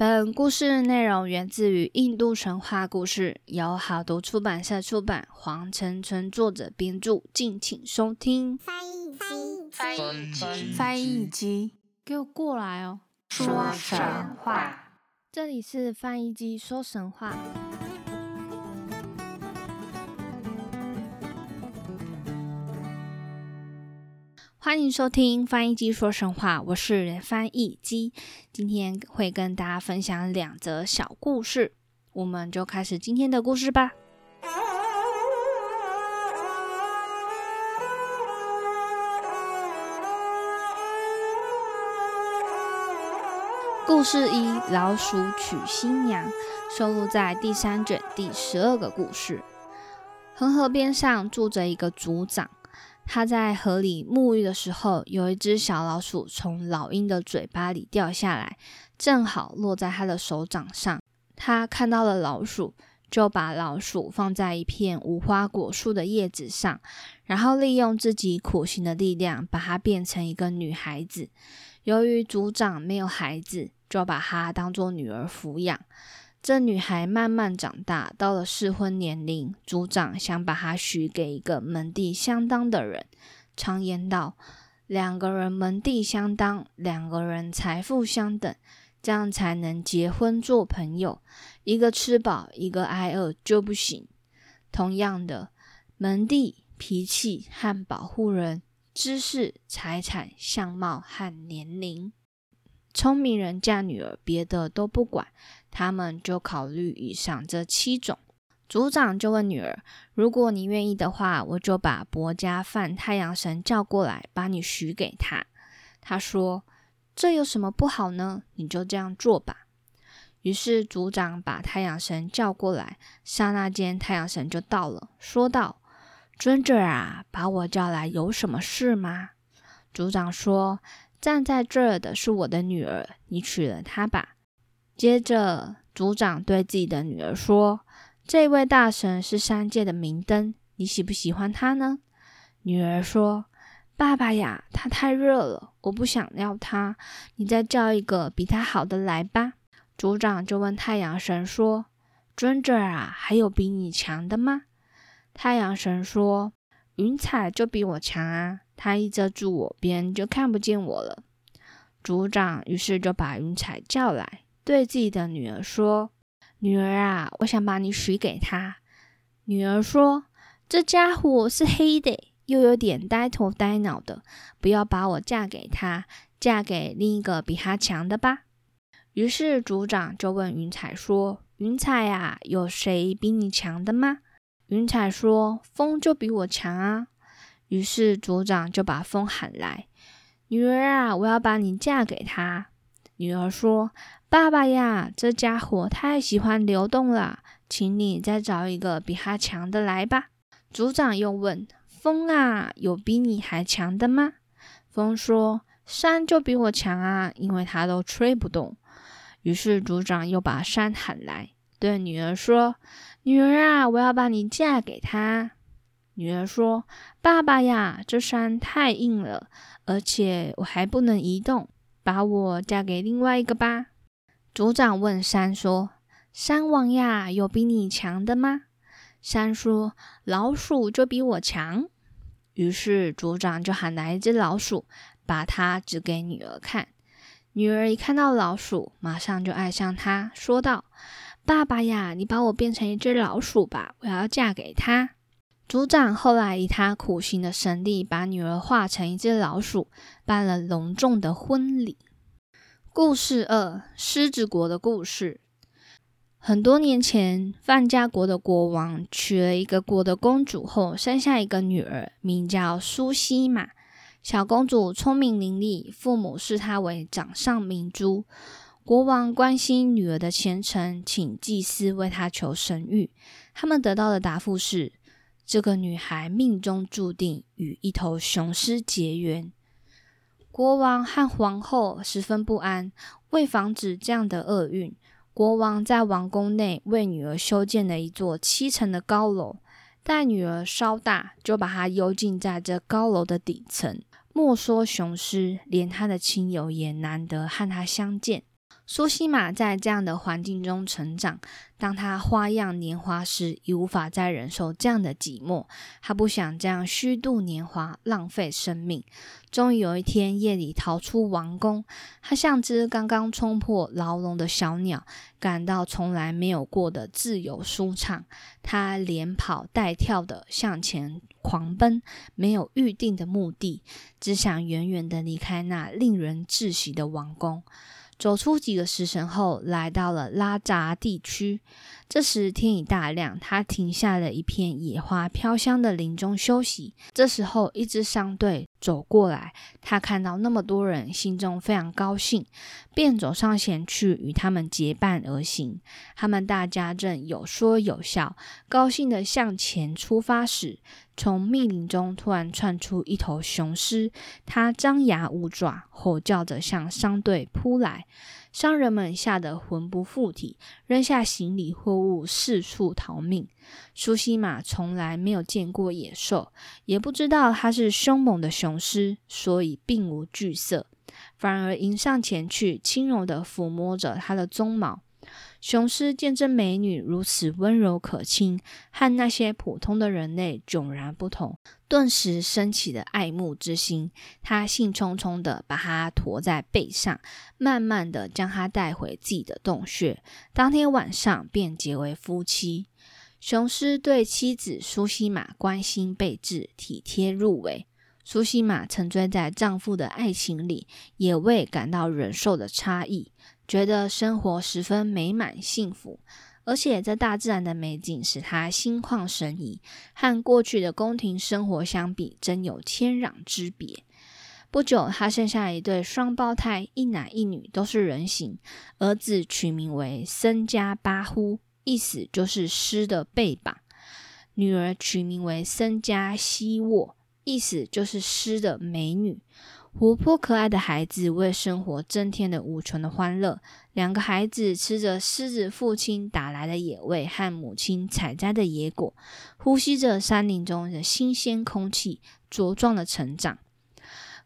本故事内容源自于印度神话故事，由好读出版社出版，黄晨晨作者编著，敬请收听。翻译机，翻译机，翻译机，给我过来哦！说神话，这里是翻译机说神话。欢迎收听翻译机说神话，我是翻译机，今天会跟大家分享两则小故事，我们就开始今天的故事吧。故事一：老鼠娶新娘，收录在第三卷第十二个故事。恒河边上住着一个族长。他在河里沐浴的时候，有一只小老鼠从老鹰的嘴巴里掉下来，正好落在他的手掌上。他看到了老鼠，就把老鼠放在一片无花果树的叶子上，然后利用自己苦行的力量，把它变成一个女孩子。由于族长没有孩子，就把她当做女儿抚养。这女孩慢慢长大，到了适婚年龄，族长想把她许给一个门第相当的人。常言道：“两个人门第相当，两个人财富相等，这样才能结婚做朋友。一个吃饱，一个挨饿就不行。”同样的，门第、脾气和保护人、知识、财产、相貌和年龄。聪明人嫁女儿，别的都不管，他们就考虑以上这七种。族长就问女儿：“如果你愿意的话，我就把伯家范太阳神叫过来，把你许给他。”他说：“这有什么不好呢？你就这样做吧。”于是族长把太阳神叫过来，刹那间太阳神就到了，说道：“尊者啊，把我叫来有什么事吗？”族长说。站在这儿的是我的女儿，你娶了她吧。接着，族长对自己的女儿说：“这位大神是三界的明灯，你喜不喜欢他呢？”女儿说：“爸爸呀，他太热了，我不想要他。你再叫一个比他好的来吧。”族长就问太阳神说：“尊者啊，还有比你强的吗？”太阳神说：“云彩就比我强啊。”他一遮住我，别人就看不见我了。族长于是就把云彩叫来，对自己的女儿说：“女儿啊，我想把你许给他。”女儿说：“这家伙是黑的，又有点呆头呆脑的，不要把我嫁给他，嫁给另一个比他强的吧。”于是族长就问云彩说：“云彩呀，有谁比你强的吗？”云彩说：“风就比我强啊。”于是族长就把风喊来：“女儿啊，我要把你嫁给他。”女儿说：“爸爸呀，这家伙太喜欢流动了，请你再找一个比他强的来吧。”组长又问：“风啊，有比你还强的吗？”风说：“山就比我强啊，因为它都吹不动。”于是组长又把山喊来，对女儿说：“女儿啊，我要把你嫁给他。”女儿说：“爸爸呀，这山太硬了，而且我还不能移动，把我嫁给另外一个吧。”族长问山说：“山王呀，有比你强的吗？”山说：“老鼠就比我强。”于是族长就喊来一只老鼠，把它指给女儿看。女儿一看到老鼠，马上就爱上它，说道：“爸爸呀，你把我变成一只老鼠吧，我要嫁给他。”族长后来以他苦行的神力，把女儿化成一只老鼠，办了隆重的婚礼。故事二：狮子国的故事。很多年前，范家国的国王娶了一个国的公主后，生下一个女儿，名叫苏西玛。小公主聪明伶俐，父母视她为掌上明珠。国王关心女儿的前程，请祭司为她求神谕。他们得到的答复是。这个女孩命中注定与一头雄狮结缘。国王和皇后十分不安，为防止这样的厄运，国王在王宫内为女儿修建了一座七层的高楼。待女儿稍大，就把她幽禁在这高楼的底层。莫说雄狮，连他的亲友也难得和他相见。苏西玛在这样的环境中成长，当她花样年华时，已无法再忍受这样的寂寞。她不想这样虚度年华，浪费生命。终于有一天，夜里逃出王宫，她像只刚刚冲破牢笼的小鸟，感到从来没有过的自由舒畅。她连跑带跳的向前狂奔，没有预定的目的，只想远远的离开那令人窒息的王宫。走出几个时辰后，来到了拉扎地区。这时天已大亮，他停下了一片野花飘香的林中休息。这时候，一支商队走过来，他看到那么多人，心中非常高兴，便走上前去与他们结伴而行。他们大家正有说有笑，高兴地向前出发时，从密林中突然窜出一头雄狮，它张牙舞爪，吼叫着向商队扑来。商人们吓得魂不附体，扔下行李货物，四处逃命。苏西玛从来没有见过野兽，也不知道它是凶猛的雄狮，所以并无惧色，反而迎上前去，轻柔地抚摸着它的鬃毛。雄狮见这美女如此温柔可亲，和那些普通的人类迥然不同，顿时升起了爱慕之心。他兴冲冲地把她驮在背上，慢慢地将她带回自己的洞穴。当天晚上便结为夫妻。雄狮对妻子苏西玛关心备至，体贴入微。苏西玛沉醉在丈夫的爱情里，也未感到忍受的差异。觉得生活十分美满幸福，而且这大自然的美景使他心旷神怡，和过去的宫廷生活相比，真有天壤之别。不久，他生下一对双胞胎，一男一女，都是人形。儿子取名为森加巴呼，意思就是狮的背膀；女儿取名为森加希沃，意思就是狮的美女。活泼可爱的孩子为生活增添了无穷的欢乐。两个孩子吃着狮子父亲打来的野味和母亲采摘的野果，呼吸着山林中的新鲜空气，茁壮的成长。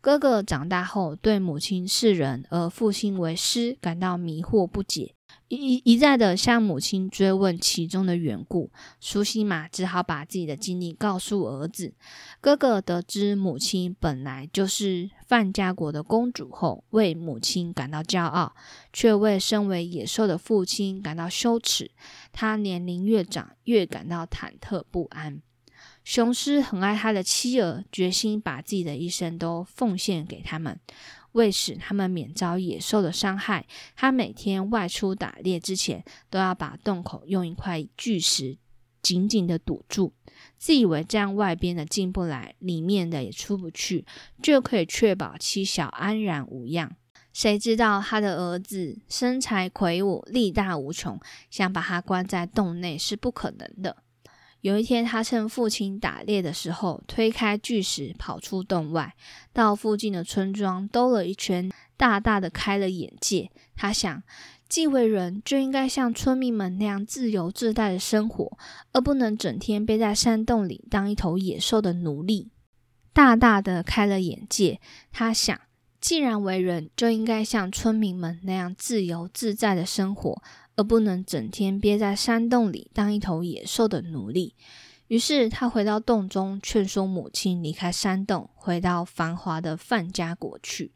哥哥长大后对母亲是人，而父亲为狮，感到迷惑不解。一一再的向母亲追问其中的缘故，苏西玛只好把自己的经历告诉儿子。哥哥得知母亲本来就是范家国的公主后，为母亲感到骄傲，却为身为野兽的父亲感到羞耻。他年龄越长，越感到忐忑不安。雄狮很爱他的妻儿，决心把自己的一生都奉献给他们。为使他们免遭野兽的伤害，他每天外出打猎之前，都要把洞口用一块巨石紧紧的堵住，自以为这样外边的进不来，里面的也出不去，就可以确保妻小安然无恙。谁知道他的儿子身材魁梧，力大无穷，想把他关在洞内是不可能的。有一天，他趁父亲打猎的时候，推开巨石，跑出洞外，到附近的村庄兜了一圈，大大的开了眼界。他想，既为人，就应该像村民们那样自由自在的生活，而不能整天背在山洞里当一头野兽的奴隶。大大的开了眼界，他想，既然为人，就应该像村民们那样自由自在的生活。而不能整天憋在山洞里当一头野兽的奴隶。于是他回到洞中，劝说母亲离开山洞，回到繁华的范家国去。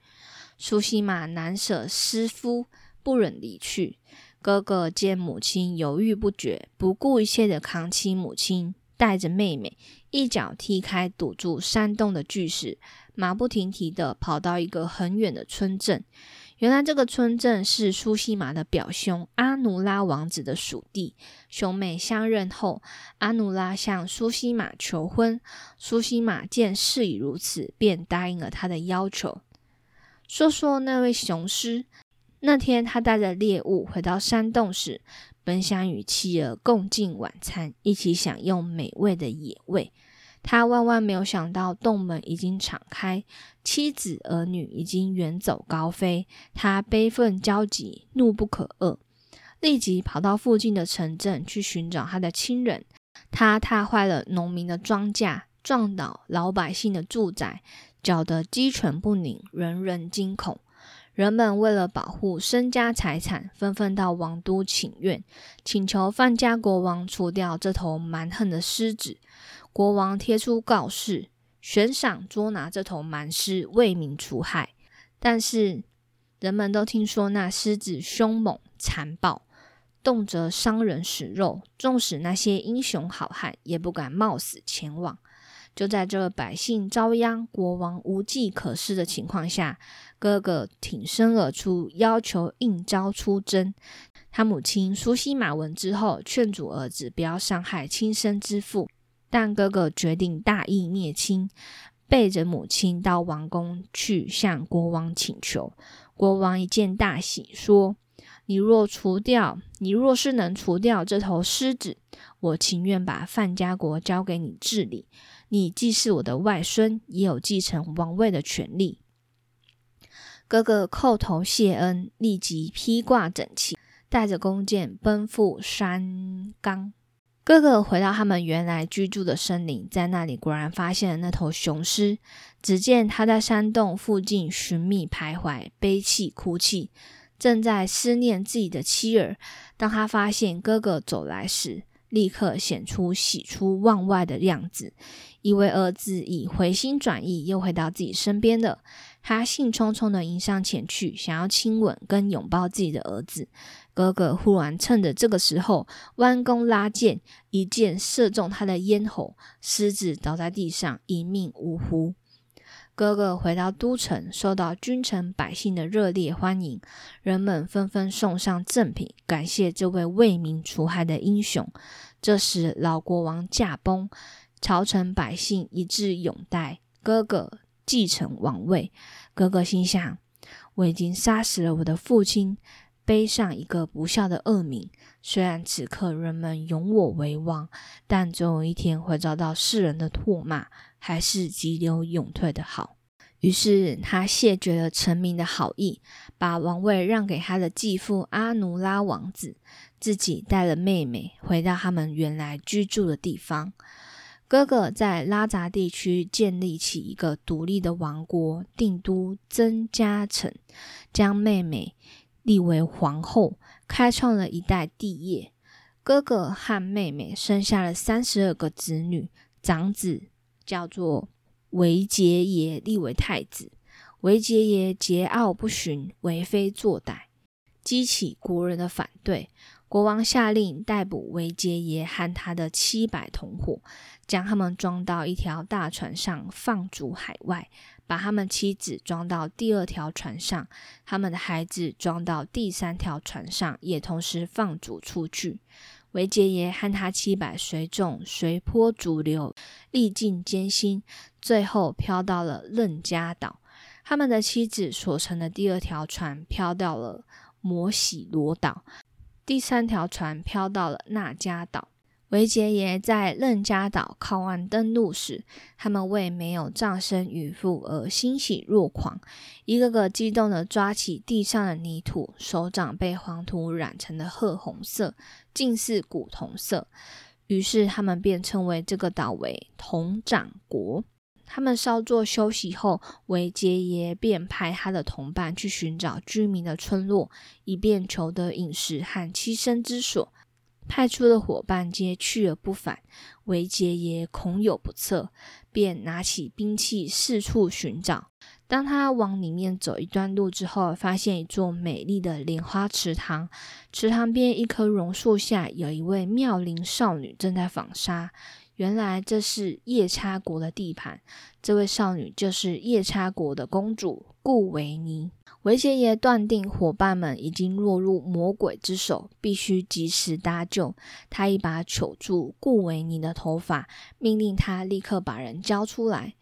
苏西玛难舍师夫，不忍离去。哥哥见母亲犹豫不决，不顾一切的扛起母亲，带着妹妹，一脚踢开堵住山洞的巨石，马不停蹄的跑到一个很远的村镇。原来这个村镇是苏西玛的表兄阿努拉王子的属地。兄妹相认后，阿努拉向苏西玛求婚。苏西玛见事已如此，便答应了他的要求。说说那位雄狮，那天他带着猎物回到山洞时，本想与妻儿共进晚餐，一起享用美味的野味。他万万没有想到，洞门已经敞开，妻子儿女已经远走高飞。他悲愤交集，怒不可遏，立即跑到附近的城镇去寻找他的亲人。他踏坏了农民的庄稼，撞倒老百姓的住宅，搅得鸡犬不宁，人人惊恐。人们为了保护身家财产，纷纷到王都请愿，请求范家国王除掉这头蛮横的狮子。国王贴出告示，悬赏捉拿这头蛮狮，为民除害。但是人们都听说那狮子凶猛残暴，动辄伤人食肉，纵使那些英雄好汉也不敢冒死前往。就在这百姓遭殃、国王无计可施的情况下，哥哥挺身而出，要求应召出征。他母亲熟悉马文之后，劝阻儿子不要伤害亲生之父，但哥哥决定大义灭亲，背着母亲到王宫去向国王请求。国王一见大喜，说：“你若除掉，你若是能除掉这头狮子，我情愿把范家国交给你治理。”你既是我的外孙，也有继承王位的权利。哥哥叩头谢恩，立即披挂整齐，带着弓箭奔赴山冈。哥哥回到他们原来居住的森林，在那里果然发现了那头雄狮。只见他在山洞附近寻觅徘徊，悲泣哭泣，正在思念自己的妻儿。当他发现哥哥走来时，立刻显出喜出望外的样子，以为儿子已回心转意，又回到自己身边了。他兴冲冲的迎上前去，想要亲吻跟拥抱自己的儿子。哥哥忽然趁着这个时候弯弓拉箭，一箭射中他的咽喉，狮子倒在地上，一命呜呼。哥哥回到都城，受到君臣百姓的热烈欢迎，人们纷纷送上赠品，感谢这位为民除害的英雄。这时，老国王驾崩，朝臣百姓一致拥戴哥哥继承王位。哥哥心想：我已经杀死了我的父亲，背上一个不孝的恶名。虽然此刻人们拥我为王，但总有一天会遭到世人的唾骂。还是急流勇退的好。于是他谢绝了臣民的好意，把王位让给他的继父阿努拉王子，自己带了妹妹回到他们原来居住的地方。哥哥在拉扎地区建立起一个独立的王国，定都曾家城，将妹妹立为皇后，开创了一代帝业。哥哥和妹妹生下了三十二个子女，长子。叫做维杰爷立为太子，维杰爷桀骜不驯，为非作歹，激起国人的反对。国王下令逮捕维杰爷和他的七百同伙，将他们装到一条大船上，放逐海外；把他们妻子装到第二条船上，他们的孩子装到第三条船上，也同时放逐出去。维杰爷和他七百随众随波逐流，历尽艰辛，最后飘到了任加岛。他们的妻子所乘的第二条船飘到了摩喜罗岛，第三条船飘到了纳加岛。维杰爷在任加岛靠岸登陆时，他们为没有葬身渔夫而欣喜若狂，一个个激动地抓起地上的泥土，手掌被黄土染成了褐红色，近似古铜色。于是他们便称为这个岛为铜掌国。他们稍作休息后，维杰爷便派他的同伴去寻找居民的村落，以便求得饮食和栖身之所。派出的伙伴皆去而不返，维杰也恐有不测，便拿起兵器四处寻找。当他往里面走一段路之后，发现一座美丽的莲花池塘，池塘边一棵榕树下有一位妙龄少女正在纺纱。原来这是夜叉国的地盘，这位少女就是夜叉国的公主顾维尼。维杰爷断定伙伴们已经落入魔鬼之手，必须及时搭救。他一把揪住顾维尼的头发，命令他立刻把人交出来。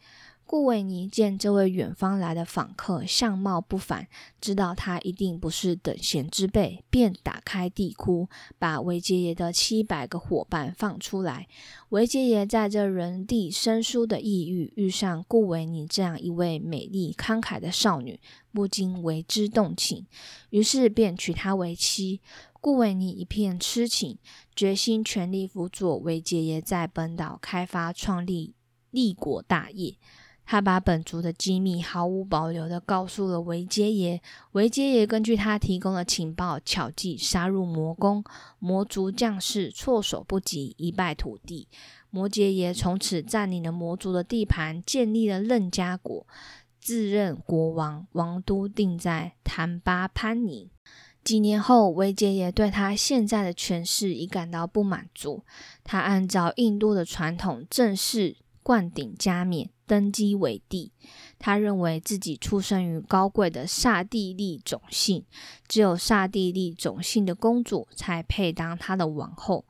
顾维尼见这位远方来的访客相貌不凡，知道他一定不是等闲之辈，便打开地窟，把维杰爷的七百个伙伴放出来。维杰爷在这人地生疏的异域遇上顾维尼这样一位美丽慷慨的少女，不禁为之动情，于是便娶她为妻。顾维尼一片痴情，决心全力辅佐维杰爷在本岛开发创立立国大业。他把本族的机密毫无保留地告诉了维杰爷。维杰爷根据他提供的情报，巧计杀入魔宫，魔族将士措手不及，一败涂地。摩羯爷从此占领了魔族的地盘，建立了楞伽国，自任国王，王都定在坦巴潘尼。几年后，维杰爷对他现在的权势已感到不满足，他按照印度的传统，正式冠顶加冕。登基为帝，他认为自己出生于高贵的刹帝利种姓，只有刹帝利种姓的公主才配当他的王后。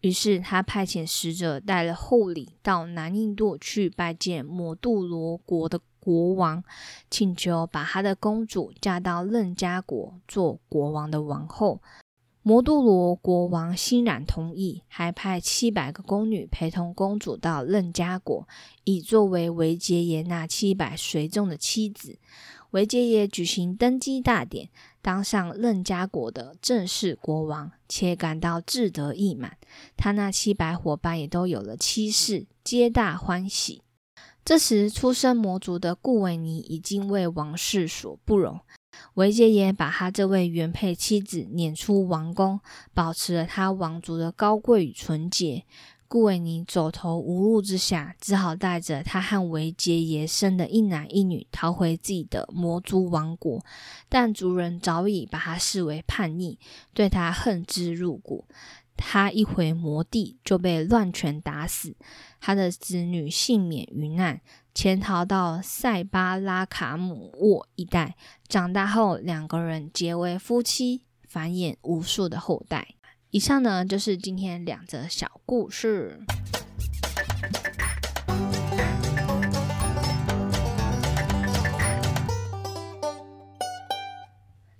于是，他派遣使者带了厚礼到南印度去拜见摩杜罗国的国王，请求把他的公主嫁到楞伽国做国王的王后。摩杜罗国王欣然同意，还派七百个宫女陪同公主到任家国，以作为维杰耶那七百随众的妻子。维杰耶举行登基大典，当上任家国的正式国王，且感到志得意满。他那七百伙伴也都有了妻室，皆大欢喜。这时，出身魔族的顾维尼已经为王室所不容。维杰耶把他这位原配妻子撵出王宫，保持了他王族的高贵与纯洁。顾维尼走投无路之下，只好带着他和维杰耶生的一男一女逃回自己的魔族王国。但族人早已把他视为叛逆，对他恨之入骨。他一回魔地就被乱拳打死，他的子女幸免于难。潜逃到塞巴拉卡姆沃一带，长大后两个人结为夫妻，繁衍无数的后代。以上呢就是今天两则小故事。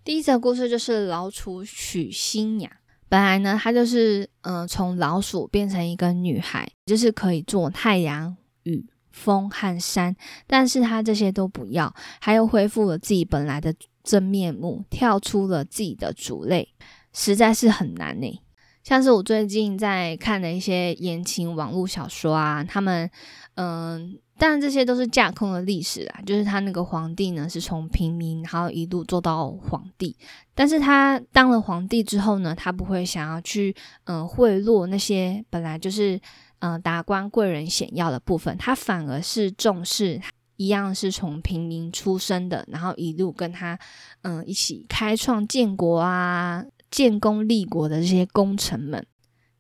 第一则故事就是老鼠娶新娘。本来呢，她就是嗯，从老鼠变成一个女孩，就是可以做太阳雨。风和山，但是他这些都不要，他又恢复了自己本来的真面目，跳出了自己的族类，实在是很难呢。像是我最近在看的一些言情网络小说啊，他们，嗯，当然这些都是架空的历史啊，就是他那个皇帝呢是从平民，然后一路做到皇帝，但是他当了皇帝之后呢，他不会想要去，嗯，贿赂那些本来就是。嗯，达官贵人显耀的部分，他反而是重视一样是从平民出身的，然后一路跟他嗯一起开创建国啊、建功立国的这些功臣们，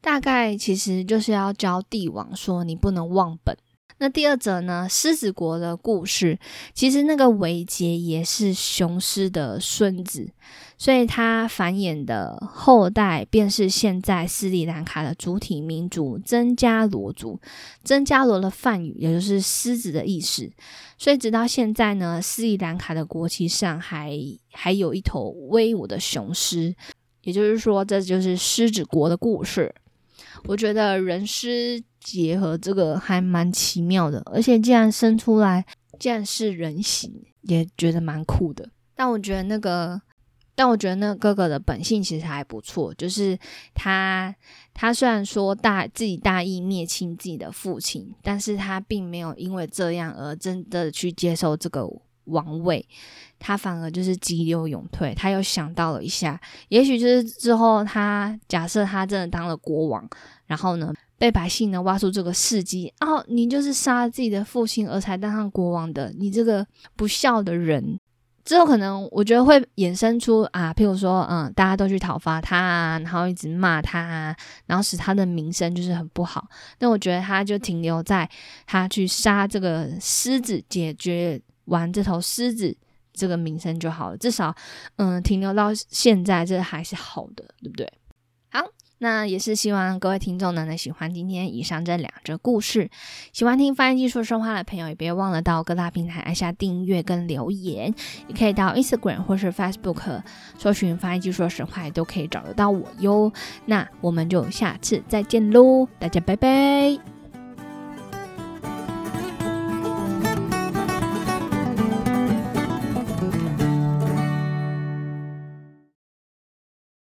大概其实就是要教帝王说，你不能忘本。那第二则呢？狮子国的故事，其实那个维杰也是雄狮的孙子，所以他繁衍的后代便是现在斯里兰卡的主体民族曾加罗族。曾加罗的梵语也就是狮子的意思，所以直到现在呢，斯里兰卡的国旗上还还有一头威武的雄狮，也就是说，这就是狮子国的故事。我觉得人师。结合这个还蛮奇妙的，而且既然生出来，竟然是人形，也觉得蛮酷的。但我觉得那个，但我觉得那个哥哥的本性其实还不错，就是他他虽然说大自己大义灭亲自己的父亲，但是他并没有因为这样而真的去接受这个王位，他反而就是急流勇退。他又想到了一下，也许就是之后他假设他真的当了国王，然后呢？被百姓呢挖出这个事迹，哦，你就是杀自己的父亲而才当上国王的，你这个不孝的人。之后可能我觉得会衍生出啊，譬如说，嗯，大家都去讨伐他啊，然后一直骂他啊，然后使他的名声就是很不好。那我觉得他就停留在他去杀这个狮子，解决玩这头狮子这个名声就好了。至少，嗯，停留到现在这还是好的，对不对？好。那也是希望各位听众呢能喜欢今天以上这两则故事。喜欢听翻译技术说话的朋友，也别忘了到各大平台按下订阅跟留言，也可以到 Instagram 或是 Facebook 搜寻翻译技术说话，都可以找得到我哟。那我们就下次再见喽，大家拜拜。